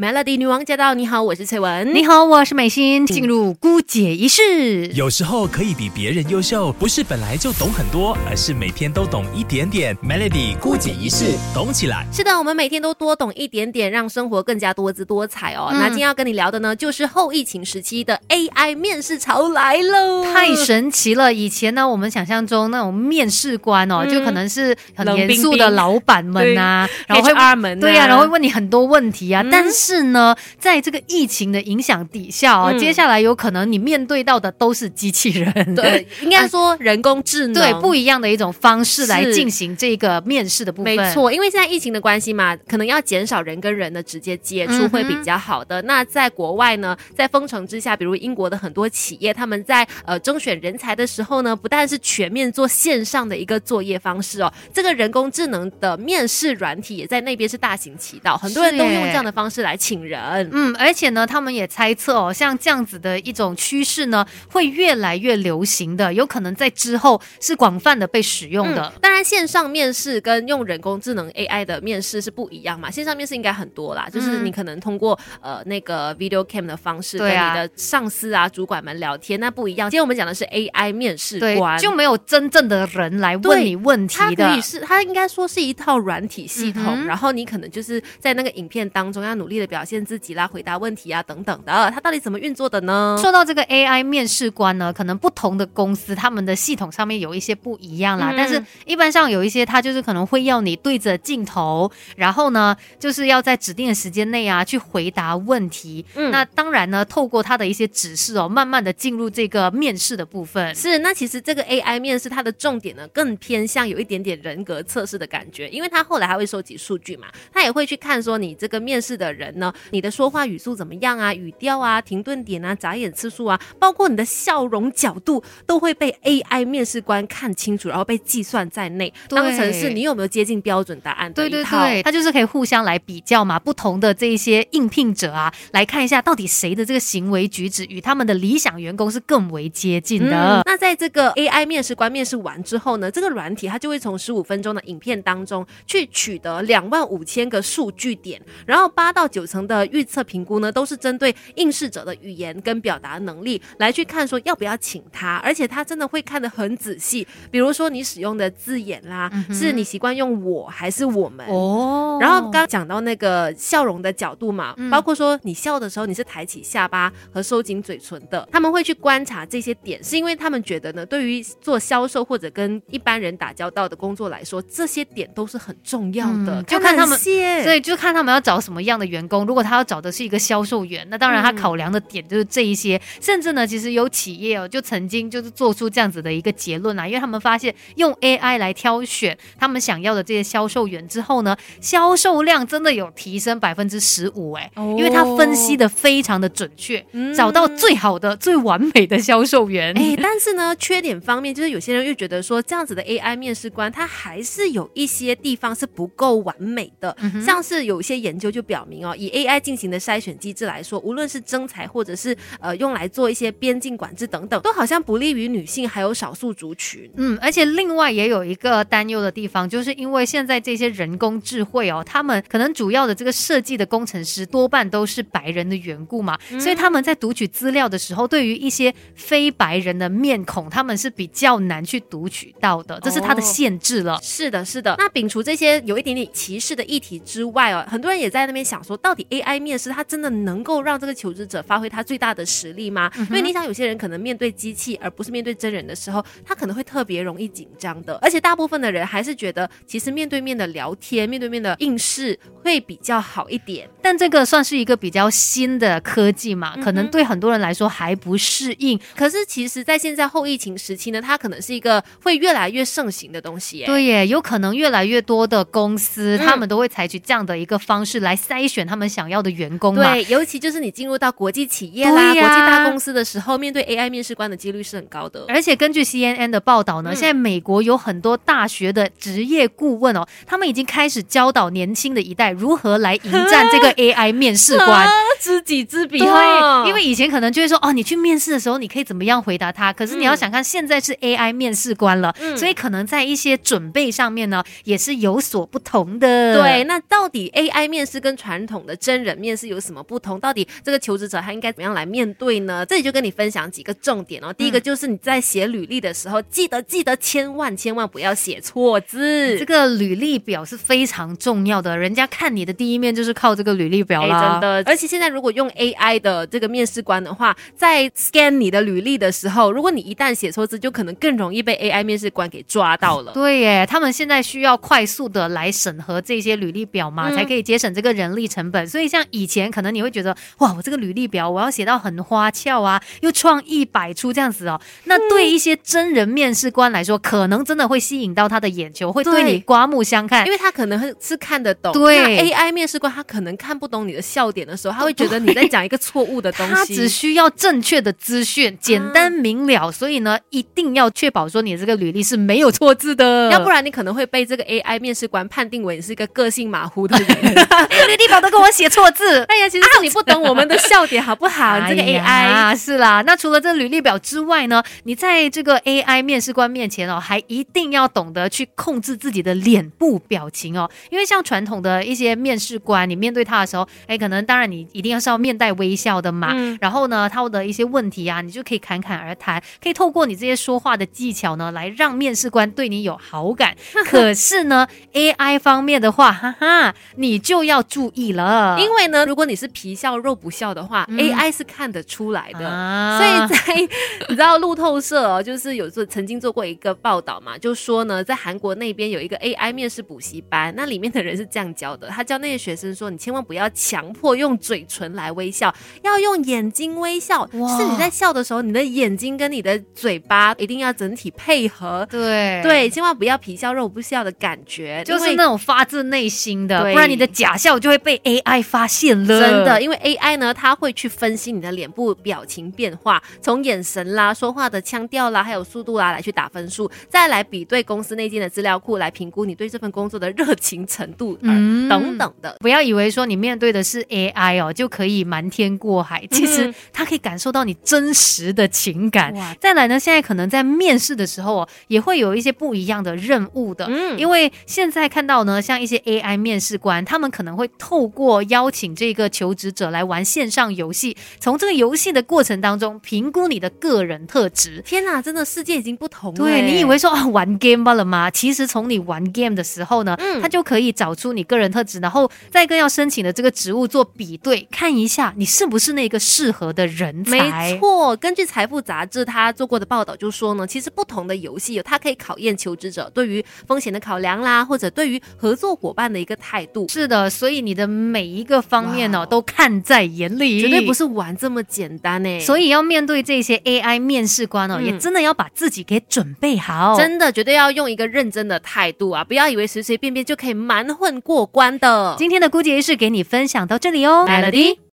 Melody 女王驾到！你好，我是翠文。你好，我是美心。进入姑姐仪式。有时候可以比别人优秀，不是本来就懂很多，而是每天都懂一点点。Melody 姑姐仪式，懂起来。是的，我们每天都多懂一点点，让生活更加多姿多彩哦。那今天要跟你聊的呢，就是后疫情时期的 AI 面试潮来喽，太神奇了！以前呢，我们想象中那种面试官哦，就可能是很严肃的老板们呐，然后 HR 们，对呀，然后会问你很多问题啊，但是。是呢，在这个疫情的影响底下啊，接下来有可能你面对到的都是机器人，对，应该说人工智能，对，不一样的一种方式来进行这个面试的部分。没错，因为现在疫情的关系嘛，可能要减少人跟人的直接接触会比较好的。那在国外呢，在封城之下，比如英国的很多企业，他们在呃征选人才的时候呢，不但是全面做线上的一个作业方式哦，这个人工智能的面试软体也在那边是大行其道，很多人都用这样的方式来。请人，嗯，而且呢，他们也猜测哦，像这样子的一种趋势呢，会越来越流行的，有可能在之后是广泛的被使用的。当然，线上面试跟用人工智能 AI 的面试是不一样嘛。线上面试应该很多啦，就是你可能通过呃那个 video cam 的方式跟你的上司啊、主管们聊天，那不一样。今天我们讲的是 AI 面试官，就没有真正的人来问你问题的。它可以是，它应该说是一套软体系统，然后你可能就是在那个影片当中要努力的。表现自己啦，回答问题啊，等等的，它到底怎么运作的呢？说到这个 AI 面试官呢，可能不同的公司他们的系统上面有一些不一样啦，但是一般上有一些，它就是可能会要你对着镜头，然后呢，就是要在指定的时间内啊去回答问题。嗯，那当然呢，透过他的一些指示哦，慢慢的进入这个面试的部分。是，那其实这个 AI 面试它的重点呢，更偏向有一点点人格测试的感觉，因为他后来还会收集数据嘛，他也会去看说你这个面试的人。呢，你的说话语速怎么样啊？语调啊，停顿点啊，眨眼次数啊，包括你的笑容角度，都会被 AI 面试官看清楚，然后被计算在内，当成是你有没有接近标准答案。对对对，它就是可以互相来比较嘛，不同的这一些应聘者啊，来看一下到底谁的这个行为举止与他们的理想员工是更为接近的。那在这个 AI 面试官面试完之后呢，这个软体它就会从十五分钟的影片当中去取得两万五千个数据点，然后八到九。层的预测评估呢，都是针对应试者的语言跟表达能力来去看，说要不要请他，而且他真的会看得很仔细。比如说你使用的字眼啦，是你习惯用我还是我们哦。然后刚刚讲到那个笑容的角度嘛，包括说你笑的时候你是抬起下巴和收紧嘴唇的，他们会去观察这些点，是因为他们觉得呢，对于做销售或者跟一般人打交道的工作来说，这些点都是很重要的。就看他们，所以就看他们要找什么样的员工。如果他要找的是一个销售员，那当然他考量的点就是这一些。甚至呢，其实有企业哦，就曾经就是做出这样子的一个结论啊，因为他们发现用 AI 来挑选他们想要的这些销售员之后呢，销售量真的有提升百分之十五哎，因为他分析的非常的准确，找到最好的、最完美的销售员。哎，但是呢，缺点方面就是有些人又觉得说，这样子的 AI 面试官他还是有一些地方是不够完美的，像是有一些研究就表明哦，以 AI 进行的筛选机制来说，无论是征才或者是呃用来做一些边境管制等等，都好像不利于女性还有少数族群。嗯，而且另外也有一个担忧的地方，就是因为现在这些人工智慧哦，他们可能主要的这个设计的工程师多半都是白人的缘故嘛，所以他们在读取资料的时候，对于一些非白人的面孔，他们是比较难去读取到的，这是它的限制了。是的，是的。那摒除这些有一点点歧视的议题之外哦，很多人也在那边想说，到底 AI 面试，它真的能够让这个求职者发挥他最大的实力吗？因为你想，有些人可能面对机器而不是面对真人的时候，他可能会特别容易紧张的。而且大部分的人还是觉得，其实面对面的聊天、面对面的应试会比较好一点。但这个算是一个比较新的科技嘛，可能对很多人来说还不适应。可是其实，在现在后疫情时期呢，它可能是一个会越来越盛行的东西。对耶，有可能越来越多的公司，他们都会采取这样的一个方式来筛选他们想要的员工。对，尤其就是你进入到国际企业啦、国际大公司的时候，面对 AI 面试官的几率是很高的。而且根据 CNN 的报道呢，现在美国有很多大学的职业顾问哦，他们已经开始教导年轻的一代如何来迎战 这个 AI 面试官。知己知彼对，，因为以前可能就会说哦，你去面试的时候，你可以怎么样回答他？可是你要想看，现在是 AI 面试官了，嗯所以可能在一些准备上面呢，也是有所不同的。对，，那到底 AI 面试跟传统的真人面试有什么不同？到底这个求职者他应该怎么样来面对呢？这里就跟你分享几个重点哦。第一个就是你在写履历的时候，记得记得千万千万不要写错字这。个履历表是非常重要的，人家看你的第一面就是靠这个履历表哎，啦。真的，而且现在如果用 AI 的这个面试官的话，在 scan 你的履历的时候，如果你一旦写错字，就可能更容易被 AI 面试官给抓到了。对耶，他们现在需要快速的来审核这些履历表嘛，嗯才可以节省这个人力成本。所以像以前可能你会觉得，哇，我这个履历表我要写到很花俏啊，又创意百出这样子哦。那对一些真人面试官来说，可能真的会吸引到他的眼球，会对对你刮目相看因。为他可能会是看得懂，对 AI 面试官他可能看不懂你的笑点的时候，他会觉得你在讲一个错误的东西。他只需要正确的资讯，简单明了，所以呢，一定要确保说你这个履历是没有错字的，要不然你可能会被这个 AI 面试官判定为你是一个个性马虎的人。履历表都跟我写错字。哎呀，其实是你不懂我们的笑点，好不好？你这个哎 AI。啊是啦。那除了这履历表之外呢，你在这个 AI 面试官面前哦，还一定要懂得去控制自己的脸部表情哦，因为像传统的一些面试官，你面对他的时候，哎，可能当然你一定要是要面带微笑的嘛。嗯然后呢，他的一些问题啊，你就可以侃侃而谈，可以透过你这些说话的技巧呢，来让面试官对你有好感。可是呢，AI 方面的话，哈哈，你就要注意了，因为呢，如果你是皮笑肉不笑的话、嗯。A i 是看得出来的。啊。所以在 你知道路透社哦，就是有做 曾经做过一个报道嘛，就说呢，在韩国那边有一个 AI 面试补习班，那里面的人是这样教的，他教那些学生说，你千万不要强迫用嘴唇来微笑，要用眼睛微笑，哇。是你在笑的时候，你的眼睛跟你的嘴巴一定要整体配合。对。对，千万不要皮笑肉不笑的感觉，就是那种发自内心的，对。不然你的假笑就会被 AI 发现了。真的，，因为 AI 呢，它会去分析你的脸部表情变化，从眼神啦、说话的腔调啦，还有速度啦来去打分数，再来比对公司内建的资料库来评估你对这份工作的热情程度，嗯，嗯等等的。不要以为说你面对的是 AI 哦，就可以瞒天过海。其实嗯它可以感受到你真实的情感。哇再来呢，现在可能在面试的时候哦，也会有一些不一样的任务的。嗯因为现在看到呢，像一些 AI 面试官，他们可能会透过邀请这个求职者来玩线上游戏，从这个游戏的过程当中评估你的个人特质。天哪，真的世界已经不同了。对你以为说啊玩 game 罢了吗？其实从你玩 game 的时候呢，嗯他就可以找出你个人特质，然后再跟要申请的这个职务做比对，看一下你是不是那个适合的人才。没错，根据财富杂志他做过的报道就说呢，其实不同的游戏有它可以考验求职者对于风险的考量啦，或者对于合作伙伴的一个态度。是的，所以你的每一个方面哦都看在眼里，绝对不。是玩这么简单呢，所以要面对这些 AI 面试官哦，嗯也真的要把自己给准备好。真的绝对要用一个认真的态度啊，不要以为随随便便就可以蛮混过关的。今天的姑姐仪式给你分享到这里哦 Melody